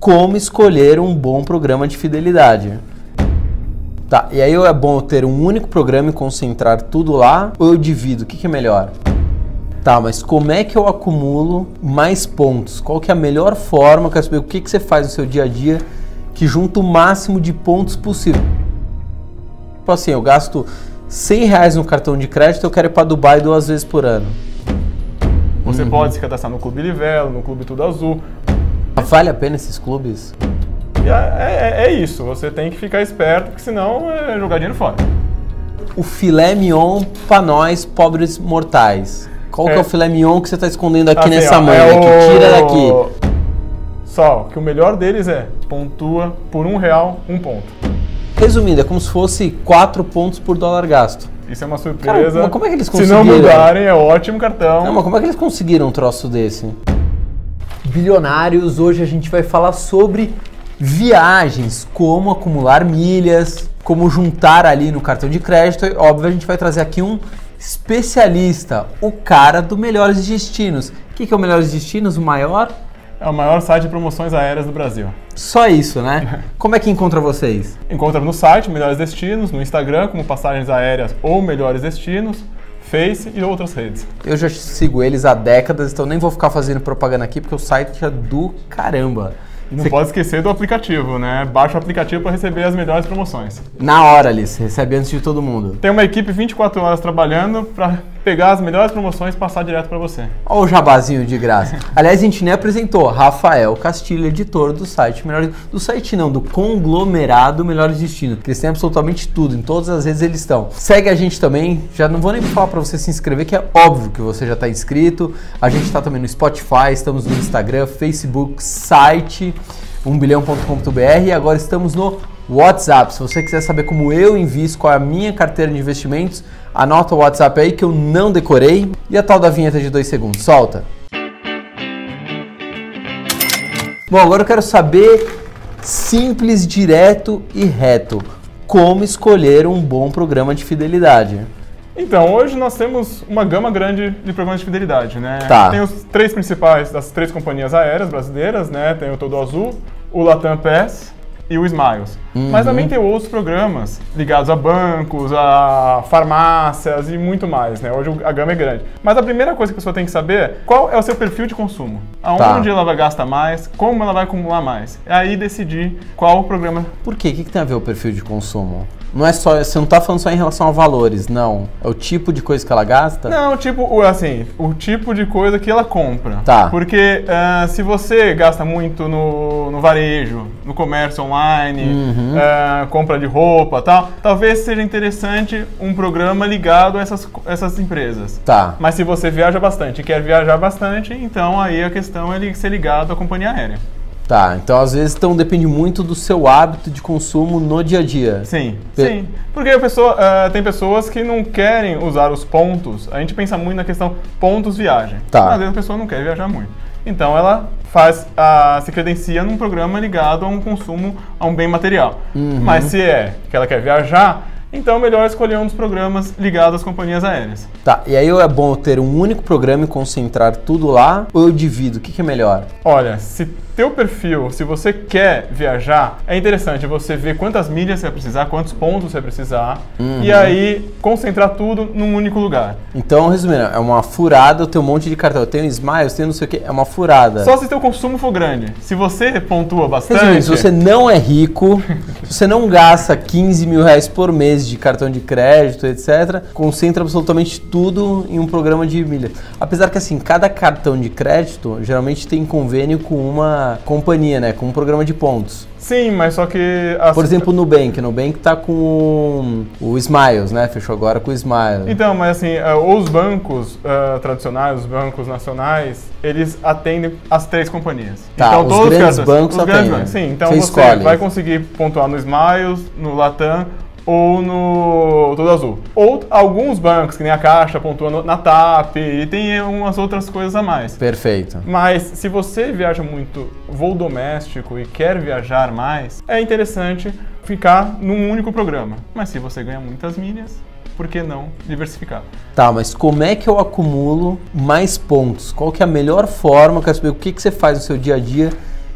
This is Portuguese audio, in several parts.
como escolher um bom programa de fidelidade. Tá, e aí é bom eu ter um único programa e concentrar tudo lá ou eu divido? O que, que é melhor? Tá, mas como é que eu acumulo mais pontos? Qual que é a melhor forma? Quero saber o que, que você faz no seu dia a dia que junta o máximo de pontos possível. Tipo assim, eu gasto 100 reais no cartão de crédito, eu quero ir para Dubai duas vezes por ano. Você uhum. pode se cadastrar no Clube Livelo, no Clube Tudo Azul. Vale a pena esses clubes? É, é, é, isso, você tem que ficar esperto, porque senão é jogar dinheiro fora. O filé mignon para nós, pobres mortais. Qual é. que é o filé mignon que você está escondendo aqui assim, nessa manga? É que tira daqui. Só que o melhor deles é pontua por um real, um ponto. Resumindo, é como se fosse quatro pontos por dólar gasto. Isso é uma surpresa. Cara, mas como é que eles conseguiram? Se não mudarem, é ótimo cartão. Não, mas como é que eles conseguiram um troço desse? Bilionários, hoje a gente vai falar sobre viagens, como acumular milhas, como juntar ali no cartão de crédito. E, óbvio, a gente vai trazer aqui um especialista, o cara do Melhores Destinos. O que, que é o Melhores Destinos? O maior? É o maior site de promoções aéreas do Brasil. Só isso, né? Como é que encontra vocês? Encontra no site Melhores Destinos, no Instagram como Passagens Aéreas ou Melhores Destinos, Face e outras redes. Eu já sigo eles há décadas, então nem vou ficar fazendo propaganda aqui porque o site é do caramba. E não Você... pode esquecer do aplicativo, né? Baixa o aplicativo para receber as melhores promoções. Na hora, Alice, recebe antes de todo mundo. Tem uma equipe 24 horas trabalhando para pegar as melhores promoções e passar direto para você. Olha o jabazinho de graça. Aliás, a gente nem apresentou Rafael Castilho, editor do site Melhores... Do site não, do conglomerado Melhores Destinos. Eles têm absolutamente tudo, em todas as redes eles estão. Segue a gente também, já não vou nem falar para você se inscrever, que é óbvio que você já está inscrito. A gente está também no Spotify, estamos no Instagram, Facebook, site 1bilhão.com.br e agora estamos no WhatsApp. Se você quiser saber como eu invisto, qual é a minha carteira de investimentos, anota o WhatsApp aí que eu não decorei. E a tal da vinheta de dois segundos, solta. Bom, agora eu quero saber simples, direto e reto. Como escolher um bom programa de fidelidade? Então, hoje nós temos uma gama grande de programas de fidelidade, né? Tá. Tem os três principais das três companhias aéreas brasileiras, né? Tem o Todo Azul, o Latam Pass e o Smiles. Uhum. Mas também tem outros programas ligados a bancos, a farmácias e muito mais, né? Hoje a gama é grande. Mas a primeira coisa que a pessoa tem que saber é qual é o seu perfil de consumo. Aonde tá. ela vai gastar mais, como ela vai acumular mais. É aí decidir qual o programa. Por quê? O que, que tem a ver o perfil de consumo? Não é só, você não está falando só em relação a valores, não. É o tipo de coisa que ela gasta? Não, tipo, assim, o tipo de coisa que ela compra. Tá. Porque uh, se você gasta muito no, no varejo, no comércio online, uhum. uh, compra de roupa tal, talvez seja interessante um programa ligado a essas, essas empresas. Tá. Mas se você viaja bastante e quer viajar bastante, então aí a questão é ser ligado à companhia aérea. Tá, então às vezes então, depende muito do seu hábito de consumo no dia a dia. Sim, Pe sim. Porque a pessoa, uh, tem pessoas que não querem usar os pontos. A gente pensa muito na questão pontos viagem. Tá. Às vezes a pessoa não quer viajar muito. Então ela faz, se credencia num programa ligado a um consumo, a um bem material. Uhum. Mas se é que ela quer viajar, então é melhor escolher um dos programas ligados às companhias aéreas. Tá, e aí é bom ter um único programa e concentrar tudo lá ou eu divido? O que, que é melhor? Olha, se teu perfil, se você quer viajar, é interessante você ver quantas milhas você vai precisar, quantos pontos você vai precisar, uhum. e aí concentrar tudo num único lugar. Então, resumindo, é uma furada, eu tenho um monte de cartão, eu tenho Smiles, tenho não sei o que, é uma furada. Só se teu consumo for grande. Se você pontua bastante... Resumindo, se você não é rico, se você não gasta 15 mil reais por mês de cartão de crédito, etc., concentra absolutamente tudo em um programa de milhas. Apesar que, assim, cada cartão de crédito geralmente tem convênio com uma companhia, né? Com um programa de pontos. Sim, mas só que... As... Por exemplo, o Nubank. O Nubank tá com o Smiles, né? Fechou agora com o Smiles. Então, mas assim, uh, os bancos uh, tradicionais, os bancos nacionais, eles atendem as três companhias. Tá, então, os todos grandes bancos os atendem. Grandes bancos, sim, então você, você vai conseguir pontuar no Smiles, no Latam ou no Todo Azul. Ou alguns bancos, que nem a Caixa, pontuam na TAP e tem umas outras coisas a mais. Perfeito. Mas se você viaja muito voo doméstico e quer viajar mais, é interessante ficar num único programa. Mas se você ganha muitas milhas, por que não diversificar? Tá, mas como é que eu acumulo mais pontos? Qual que é a melhor forma? Quero saber o que, que você faz no seu dia a dia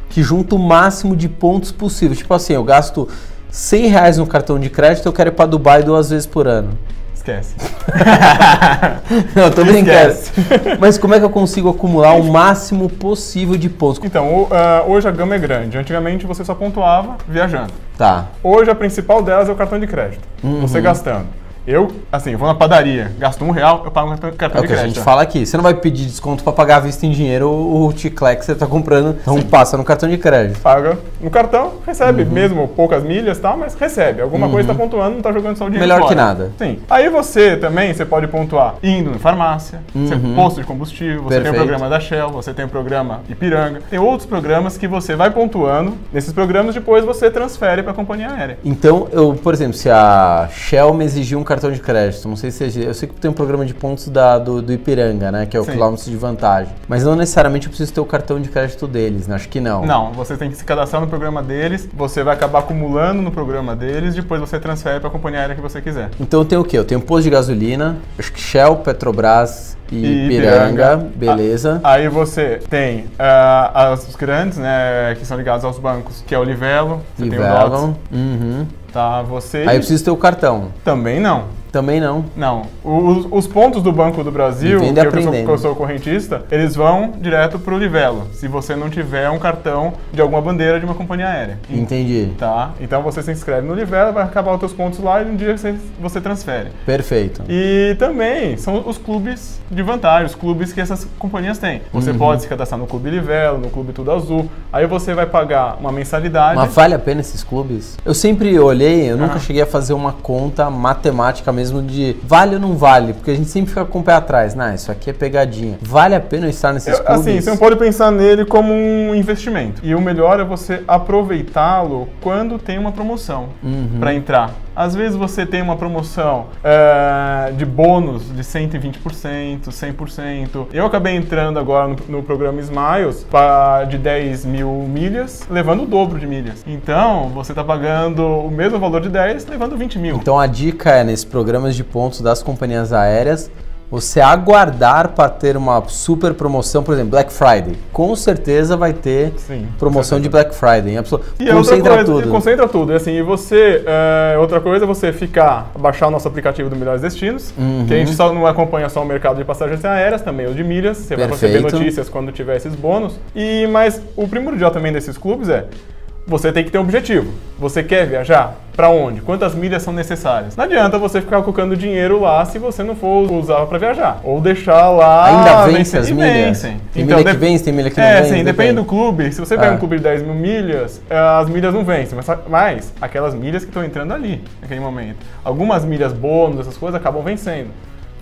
que junta o máximo de pontos possível. Tipo assim, eu gasto 100 reais no cartão de crédito, eu quero ir para Dubai duas vezes por ano. Esquece. Não, tô brincando. Esquece. Mas como é que eu consigo acumular o máximo possível de pontos? Então, ah, hoje a gama é grande. Antigamente você só pontuava viajando. Tá. Hoje a principal delas é o cartão de crédito. Você Uhum. gastando. Eu, assim, vou na padaria, gasto um real, eu pago um cartão, cartão É o de que a crédito. gente fala aqui. Você não vai pedir desconto para pagar à vista em dinheiro o chiclete que você tá comprando. Então passa no cartão de crédito. Paga no cartão, recebe, Uhum. mesmo poucas milhas e tal, mas recebe. Alguma coisa tá pontuando, não tá jogando só o dinheiro Melhor fora. que nada. Sim. Aí você também, você pode pontuar indo na farmácia, você posto de combustível, você tem Uhum. Perfeito. o programa da Shell, você tem o programa Ipiranga. Tem outros programas que você vai pontuando. Nesses programas, depois você transfere para a companhia aérea. Então, eu, por exemplo, se a Shell me exigir um cartão de crédito, não sei se eu sei que tem um programa de pontos da, do, do Ipiranga, né, que é o Sim. quilômetro de vantagem, mas não necessariamente eu preciso ter o cartão de crédito deles, né? Acho que não. Não, você tem que se cadastrar no programa deles, você vai acabar acumulando no programa deles, depois você transfere para a companhia aérea que você quiser. Então eu tenho o quê? Eu tenho posto de gasolina, acho que Shell, Petrobras e, Ipiranga, Ipiranga. beleza. Aí você tem ah, as- os grandes, né, que são ligados aos bancos, que é o Livelo, você tem o Dots, Livelo. Uhum. Tá? Você Aí eu preciso ter o cartão. também não. Também não. Não. Os, os pontos do Banco do Brasil, que eu, sou, eu sou correntista, eles vão direto pro Livelo, se você não tiver um cartão de alguma bandeira de uma companhia aérea. Entendi. Tá? Então você se inscreve no Livelo, vai acabar os teus pontos lá e um dia você, você transfere. Perfeito. E também são os clubes de vantagem, os clubes que essas companhias têm. Você Uhum. pode se cadastrar no Clube Livelo, no Clube Tudo Azul. Aí você vai pagar uma mensalidade. Mas vale a pena esses clubes? Eu sempre olhei, eu nunca Ah. cheguei a fazer uma conta matemática mesmo de vale ou não vale, porque a gente sempre fica com o pé atrás. Não, isso aqui é pegadinha. Vale a pena estar nesses Eu- clubes? assim, você não pode pensar nele como um investimento. E o melhor é você aproveitá-lo quando tem uma promoção Uhum. para entrar. Às vezes você tem uma promoção é, de bônus de 120%, 100%. Eu acabei entrando agora no, no programa Smiles pra, de 10 mil milhas, levando o dobro de milhas. Então, você está pagando o mesmo valor de 10, levando 20 mil. Então a dica é, nesses programas de pontos das companhias aéreas, você aguardar para ter uma super promoção, por exemplo, Black Friday. Com certeza vai ter Sim, promoção de Black Friday. A pessoa E é concentra coisa, tudo. e concentra tudo. E assim, e você, é, outra coisa é você ficar, baixar o nosso aplicativo do Melhores Destinos, Uhum. que a gente só não acompanha só o mercado de passagens aéreas, também o de milhas. Você vai receber Perfeito. notícias quando tiver esses bônus. E mas o primordial também desses clubes é você tem que ter um objetivo. Você quer viajar? Para onde? Quantas milhas são necessárias? Não adianta você ficar colocando dinheiro lá se você não for usar para viajar. Ou deixar lá. Ainda vence as milhas? vencem. Tem milha que dep- vence, tem milha que não é, vence, sim, depende depende. do clube. Se você pega Ah. um clube de 10 mil milhas, eh, as milhas não vencem, mas, mas aquelas milhas que estão entrando ali, naquele momento. Algumas milhas bônus, essas coisas, acabam vencendo.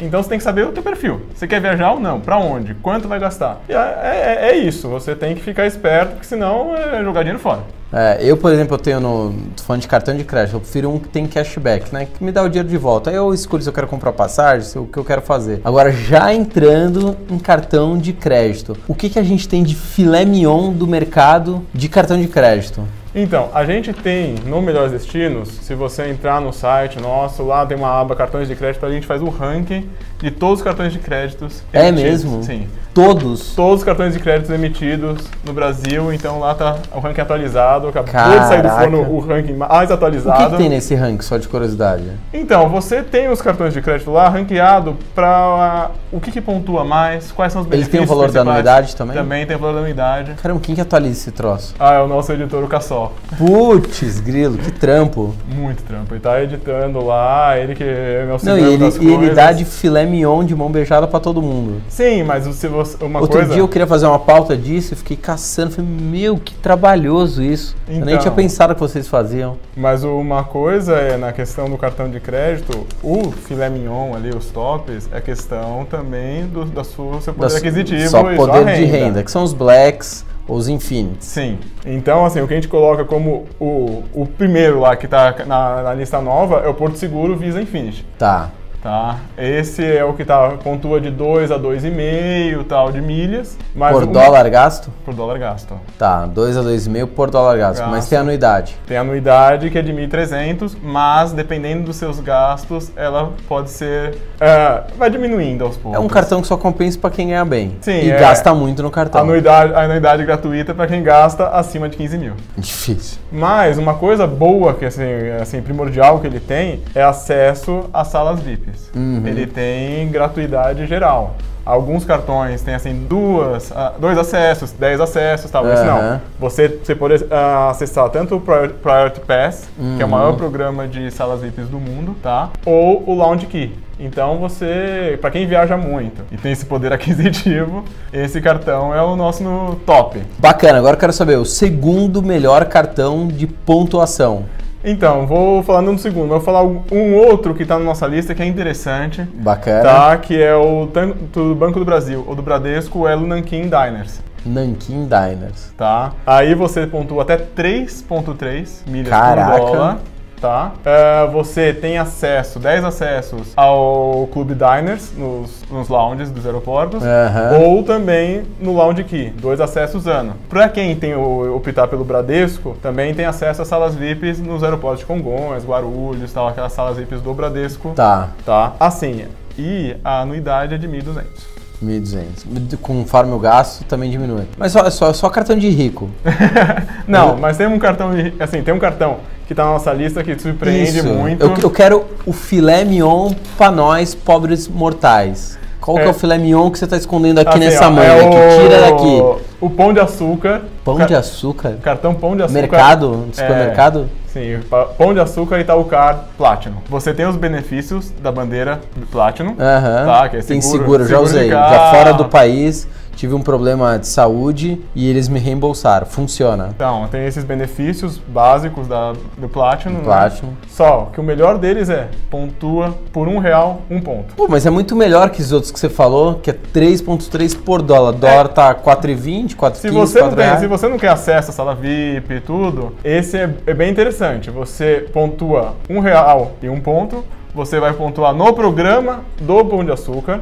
Então você tem que saber o teu perfil. Você quer viajar ou não? Pra onde? Quanto vai gastar? E é, é- é isso. Você tem que ficar esperto, porque senão é jogar dinheiro fora. É, eu, por exemplo, eu tenho no. tô falando de cartão de crédito, eu prefiro um que tem cashback, né? Que me dá o dinheiro de volta. Aí eu escolho se eu quero comprar passagem, se o que eu quero fazer. Agora, já entrando em cartão de crédito, o que, que a gente tem de filé mignon do mercado de cartão de crédito? Então, a gente tem no Melhores Destinos, se você entrar no site nosso, lá tem uma aba cartões de crédito, a gente faz um ranking de todos os cartões de créditos. É mesmo? Sim. Todos. Todos os cartões de créditos emitidos no Brasil, então lá tá o ranking atualizado. Acabou de sair do Caraca. forno o ranking mais O atualizado. que, que tem nesse ranking, só de curiosidade? Então, você tem os cartões de crédito lá ranqueado para o que, que pontua mais, quais são os Eles têm o benefícios valor da anuidade também? Também tem o valor da anuidade. Caramba, quem que atualiza esse troço? Ah, é o nosso editor, o Cassol. Putz, grilo, que trampo. Muito trampo. Ele tá editando lá, ele que é meu Não, e ele, e ele dá de filé mignon de mão beijada pra todo mundo. Sim, mas se você, uma Outro coisa... dia eu queria fazer uma pauta disso e fiquei caçando. Falei, meu, que trabalhoso isso. eu nem Então. tinha pensado que vocês faziam. Mas uma coisa é, na questão do cartão de crédito, o filé mignon ali, os tops, é questão também do da sua, seu poder Da- aquisitivo Só poder sua de renda, que são os blacks ou os infinites. Sim. Então, assim, o que a gente coloca como o, o primeiro lá que tá na, na lista nova é o Porto Seguro Visa Infinity. Tá. Tá? Esse é o que tá, pontua de 2 a 2,5 tal de milhas. Mas Por um- dólar gasto? Por dólar gasto. Tá, 2 a 2,5 por dólar gasto. Mas Gasto. tem anuidade. Tem anuidade que é de 1.300, mas dependendo dos seus gastos, ela pode ser. é, vai diminuindo aos poucos. É um cartão que só compensa pra quem ganha bem. Sim, e é. gasta muito no cartão. Anuidade, anuidade gratuita para quem gasta acima de 15 mil. Difícil. Mas uma coisa boa, que assim, assim, primordial que ele tem, é acesso às salas VIPs. Uhum. Ele tem gratuidade geral. Alguns cartões têm assim duas, ah, dois acessos, dez acessos, tal. Esse Aham. não. Você, você pode ah, acessar tanto o Prior- Priority Pass, que é o Uhum. maior programa de salas VIPs do mundo, tá? Ou o Lounge Key. Então você, para quem viaja muito e tem esse poder aquisitivo, esse cartão é o nosso no top. Bacana, agora eu quero saber o segundo melhor cartão de pontuação. Então, vou falando no segundo, vou falar um outro que está na nossa lista que é interessante, Bacana. tá? Que é o tanto do Banco do Brasil ou do Bradesco, é o Nankin Diners, Nankin Diners. tá? Aí você pontua até 3.3 milhas Caraca. por dólar. Tá? É, você tem acesso, 10 acessos ao Clube Diners nos, nos lounges dos aeroportos. Aham. Ou também no Lounge Key, dois acessos ano. Para quem tem o optar pelo Bradesco, também tem acesso às salas VIPs nos aeroportos de Congonhas, Guarulhos, tal, aquelas salas VIPs do Bradesco. Tá, Tá? Assim, e a anuidade é de 1.200. 1.200. Conforme o gasto, também diminui. Mas só, só, só cartão de rico. Não, mas tem um cartão, de- assim, tem um cartão que tá na nossa lista que surpreende Isso. muito. Eu, eu quero o filé mignon pra nós, pobres mortais. Qual que é É. o filé mignon que você tá escondendo aqui Assim, nessa ó, manga? é Que tira daqui. O pão de açúcar. Pão de açúcar? Cartão pão de açúcar. Mercado? É, Supermercado? sim, pa- pão de açúcar Itaúcar Platinum. Você tem os benefícios da bandeira Platinum. Aham. Tá, que é Tem seguro- seguro, já usei. Já fora do país, tive um problema de saúde e eles me reembolsaram. Funciona. Então, tem esses benefícios básicos da, do Platinum. né? Platinum. Só que o melhor deles é pontua por um real, um ponto. Pô, mas é muito melhor que os outros que você falou, que é 3.3 por dólar. Dólar tá 4,20, 4,15, Se você, não 4 tem, reais. se você não quer acesso à sala VIP e tudo, esse é, é bem interessante. Você pontua um real e um ponto, você vai pontuar no programa do Pão de Açúcar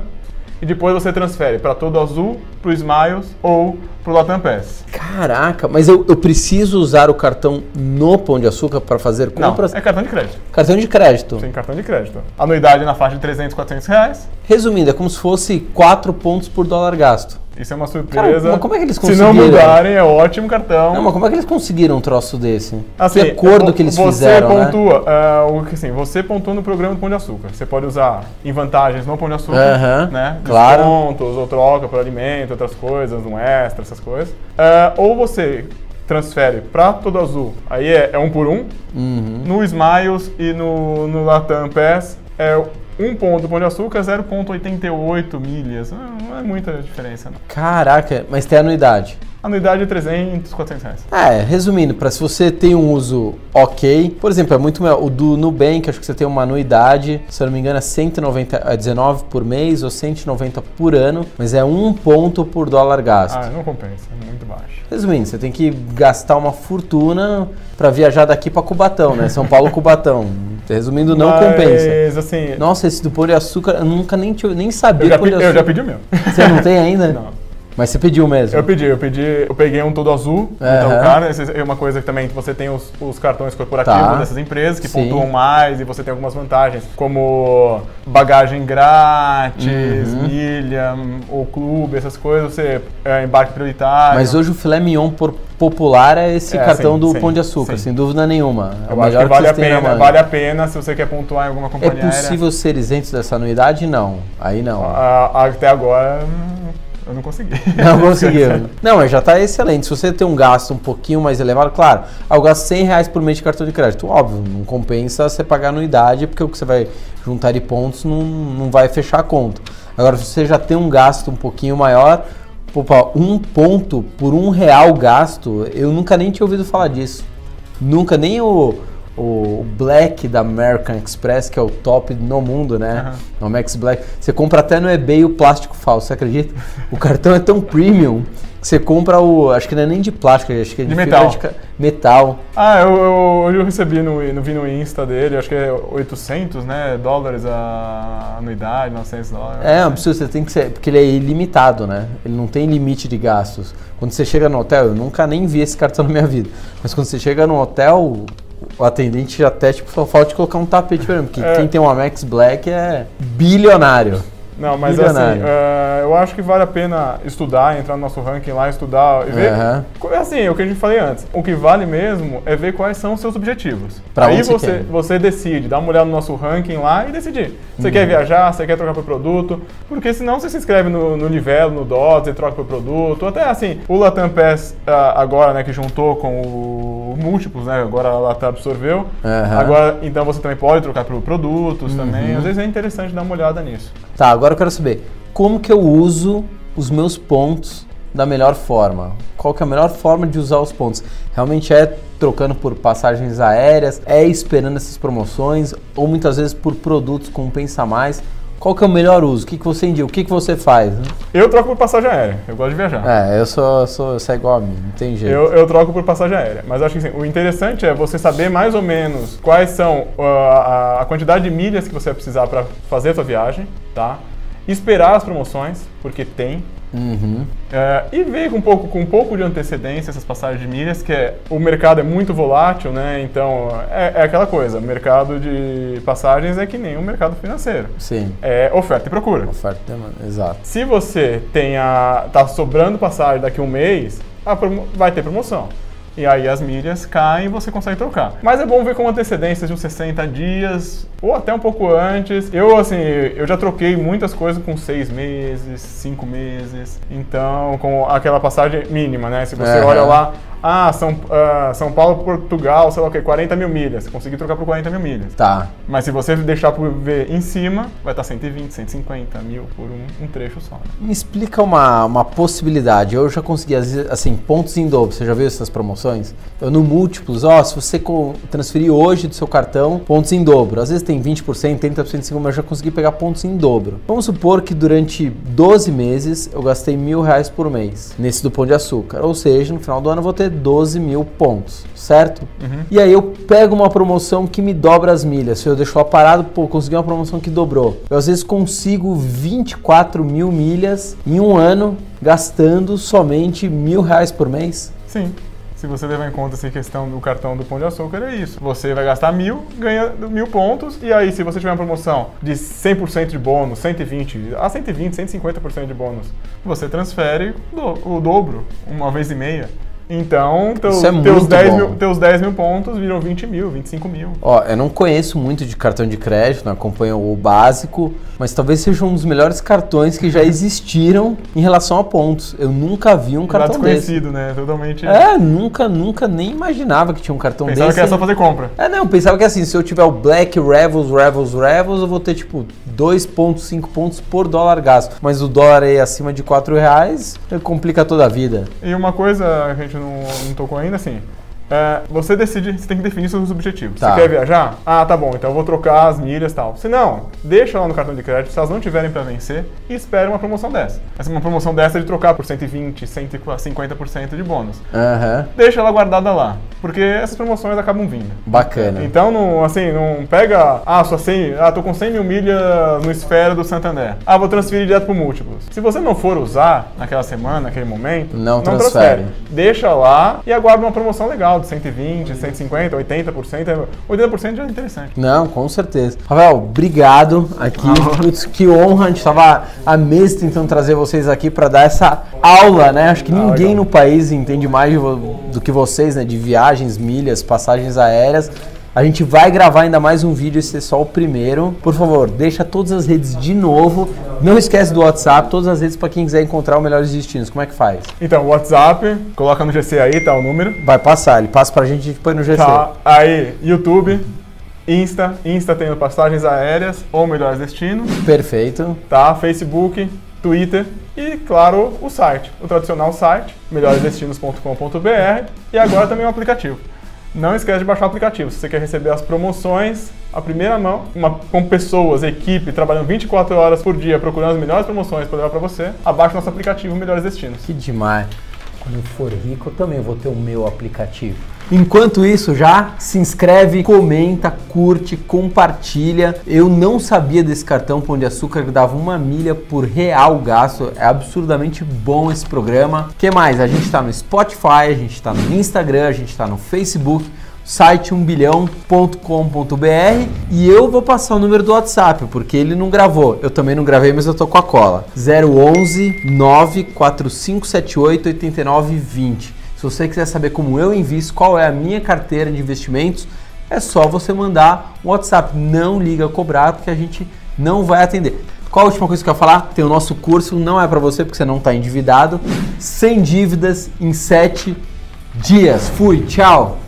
e depois você transfere para Todo Azul, para o Smiles ou para o Latam Pass. Caraca, mas eu, eu preciso usar o cartão no Pão de Açúcar para fazer Não, compras? é cartão de crédito. Cartão de crédito. Tem cartão de crédito. Anuidade na faixa de 300, 400 reais. Resumindo, é como se fosse 4 pontos por dólar gasto. Isso é uma surpresa. Cara, como é que eles Se não conseguiram? mudarem, é ótimo cartão. Não, mas como é que eles conseguiram um troço desse? Assim, que acordo que eles você fizeram, né? pontua, o que assim, você pontua no programa do Pão de Açúcar. Você pode usar em vantagens no Pão de Açúcar, Aham, né? claro. Descontos, ou troca por alimento, outras coisas, um extra, essas coisas. Ah, ou você transfere para Todo Azul, aí é, é um por um. Uhum. No Smiles e no, no Latam Pass é um ponto do Pão de Açúcar, 0,88 milhas. Ah, Não é muita diferença, não. Caraca, mas tem anuidade. Anuidade é 300, 400 reais. É, resumindo, para se você tem um uso ok, por exemplo, é muito melhor. O do Nubank, acho que você tem uma anuidade, se eu não me engano, é 190, é 19 por mês ou 190 por ano, mas é um ponto por dólar gasto. Ah, não compensa, é muito baixo. Resumindo, você tem que gastar uma fortuna para viajar daqui para Cubatão, né? São Paulo Cubatão. Resumindo, não Mas, compensa. assim, Nossa, esse do Pão de Açúcar, eu nunca nem, nem sabia eu já, do Pão de pe- eu já pedi o meu. Você não tem ainda? Não. Mas você pediu mesmo. Eu pedi, eu pedi, eu peguei um todo azul, Aham. então, cara, é uma coisa que também que você tem os, os cartões corporativos Tá. dessas empresas que Sim. pontuam mais e você tem algumas vantagens, como bagagem grátis, Uhum. milha, o clube, essas coisas, você é, embarque prioritário. Mas hoje o filé mignon por popular é esse É, cartão sim, do sim, Pão de Açúcar, sim. sem dúvida nenhuma. É o eu acho melhor que vale a têm na pena, vale a pena se você quer pontuar em alguma É companhia aérea. possível ser isento dessa anuidade? Não. Aí não. Ah, até agora hum, eu não consegui. Não conseguiu. Não, mas já tá excelente. Se você tem um gasto um pouquinho mais elevado, claro, eu gasto 100 reais por mês de cartão de crédito. Óbvio, não compensa você pagar anuidade, porque o que você vai juntar de pontos não, não vai fechar a conta. Agora, se você já tem um gasto um pouquinho maior, opa, um ponto por um real gasto, eu nunca nem tinha ouvido falar disso. Nunca, nem o, o Black da American Express, que é o top no mundo, né? Uhum. O Amex Black. Você compra até no eBay o plástico falso, você acredita? O cartão é tão premium que você compra o. Acho que não é nem de plástico, acho que é de, De metal. de metal. Ah, eu, eu, hoje eu recebi no, no, vi no Insta dele, acho que é 800 né, dólares a anuidade, 900 dólares. É, um absurdo, você tem que ser. Porque ele é ilimitado, né? Ele não tem limite de gastos. Quando você chega no hotel, eu nunca nem vi esse cartão na minha vida. Mas quando você chega no hotel, o atendente já até, tipo, só falta de colocar um tapete pra mim. Porque É. quem tem um Amex Black é bilionário. Não, mas assim, Milionário. eh, eu acho que vale a pena estudar, entrar no nosso ranking lá, estudar e ver. Co- Assim, é o que a gente falei antes. O que vale mesmo é ver quais são os seus objetivos. Pra Aí você você, você decide, dá uma olhada no nosso ranking lá e decidir. Você quer viajar, você quer trocar por produto, porque senão você se inscreve no, no Livelo, no Dots e troca por produto. Até assim, o Latam Pass ah, agora, né, que juntou com o Múltiplos, né, agora a Latam absorveu. Aham. Agora, então você também pode trocar por produtos também. Às vezes é interessante dar uma olhada nisso. Tá, agora eu quero saber como que eu uso os meus pontos da melhor forma. Qual que é a melhor forma de usar os pontos? Realmente é trocando por passagens aéreas, é esperando essas promoções ou muitas vezes por produtos com pensa mais. Qual que é o melhor uso? O que, que você indica? O que, que você faz? né? Eu troco por passagem aérea, eu gosto de viajar. É, eu sou, sou, você é igual a mim, não tem jeito. Eu, eu troco por passagem aérea. Mas acho que assim, o interessante é você saber mais ou menos quais são uh, a, a quantidade de milhas que você vai precisar para fazer a sua viagem, tá? Esperar as promoções, porque tem. Uhum. É, e ver com um, pouco, com um pouco de antecedência essas passagens de milhas, que é, o mercado é muito volátil, né? Então é, é aquela coisa, o mercado de passagens é que nem o mercado financeiro. Sim. É oferta e procura. Oferta e demanda, exato. Se você tem a, tá sobrando passagem daqui a um mês, a vai ter promoção. E aí as milhas caem e você consegue trocar. Mas é bom ver com antecedência de uns 60 dias ou até um pouco antes. Eu, assim, eu já troquei muitas coisas com seis meses, cinco meses. Então, com aquela passagem mínima, né? Se você Aham. olha lá, ah São, ah, São Paulo, Portugal, sei lá o que, 40 mil milhas. Consegui trocar por 40 mil milhas. Tá. Mas se você deixar por ver em cima, vai estar 120, 150 mil por um, um trecho só. Né? Me explica uma, uma possibilidade. Eu já consegui, assim, pontos em dobro. Você já viu essas promoções? Eu no múltiplos, ó, se você transferir hoje do seu cartão, pontos em dobro. Às vezes tem 20%, 30% de desconto, mas eu já consegui pegar pontos em dobro. Vamos supor que durante 12 meses eu gastei mil reais por mês nesse do Pão de Açúcar. Ou seja, no final do ano eu vou ter 12 mil pontos, certo? E aí eu pego uma promoção que me dobra as milhas. Se eu deixo lá parado, pô, consegui uma promoção que dobrou. Eu às vezes consigo 24 mil milhas em um ano gastando somente mil reais por mês. Sim. Se você levar em conta essa questão do cartão do Pão de Açúcar, é isso. Você vai gastar mil, ganha mil pontos, e aí se você tiver uma promoção de 100% de bônus, 120, a 120, 150% de bônus, você transfere o dobro, uma vez e meia. Então, teus, Isso é teus, muito 10 bom. mil, teus 10 mil pontos viram 20 mil, 25 mil. Ó, eu não conheço muito de cartão de crédito, não acompanho o básico, mas talvez seja um dos melhores cartões que já existiram em relação a pontos. Eu nunca vi um cartão desse. desconhecido, né? Totalmente. É, nunca, nunca nem imaginava que tinha um cartão Pensava desse. que era só fazer compra. É, não, eu pensava que assim, se eu tiver o Black Revels, Revels, Revels, eu vou ter tipo 2,5 pontos por dólar gasto. Mas o dólar aí acima de 4 reais complica toda a vida. E uma coisa gente não, não tocou ainda, assim, é, você decide, você tem que definir seus objetivos. Tá. Você quer viajar? Ah, tá bom, então eu vou trocar as milhas e tal. Se não, deixa lá no cartão de crédito, se elas não tiverem para vencer, e espere uma promoção dessa. Essa é uma promoção dessa de trocar por 120, 150% de bônus. Aham, Deixa ela guardada lá, porque essas promoções acabam vindo. bacana. Então, não, assim, não pega, ah, só 100, ah, tô com 100 mil milhas no esfera do Santander. Ah, vou transferir direto pro múltiplos. Se você não for usar naquela semana, naquele momento, Não transfere. Deixa lá e aguarda uma promoção legal de 120, 150, 80%. 80% já é interessante. Não, com certeza. Rafael, obrigado aqui. Putz, que honra. A gente estava há meses tentando trazer vocês aqui para dar essa aula, né? Acho que ninguém legal. no país entende mais do que vocês, né? De viagens, milhas, passagens aéreas. A gente vai gravar ainda mais um vídeo, esse é só o primeiro. Por favor, deixa todas as redes de novo. Não esquece do WhatsApp, todas as redes para quem quiser encontrar os melhores destinos. Como é que faz? Então, WhatsApp, coloca no GC aí, tá o número. Vai passar, ele passa pra gente, a gente põe no GC. Tá, aí, YouTube, Insta, Insta tem passagens aéreas ou melhores destinos. Perfeito. tá? Facebook, Twitter e, claro, o site, o tradicional site, melhoresdestinos.com.br e agora também o aplicativo. Não esquece de baixar o aplicativo. Se você quer receber as promoções, a primeira mão, uma, com pessoas, equipe, trabalhando 24 horas por dia procurando as melhores promoções para levar para você, abaixe nosso aplicativo Melhores Destinos. Que demais. Quando eu for rico, eu também vou ter o meu aplicativo. Enquanto isso, já se inscreve, comenta, curte, compartilha. Eu não sabia desse cartão Pão de Açúcar que dava uma milha por real gasto. É absurdamente bom esse programa. que mais? A gente está no Spotify, a gente está no Instagram, a gente está no Facebook site 1bilhão.com.br e eu vou passar o número do WhatsApp, porque ele não gravou. Eu também não gravei, mas eu tô com a cola. 011 94578 8920. Se você quiser saber como eu invisto, qual é a minha carteira de investimentos, é só você mandar um WhatsApp. Não liga a cobrar, porque a gente não vai atender. Qual a última coisa que eu ia falar? Tem o nosso curso, não é para você porque você não está endividado. Sem dívidas em 7 dias. Fui, tchau!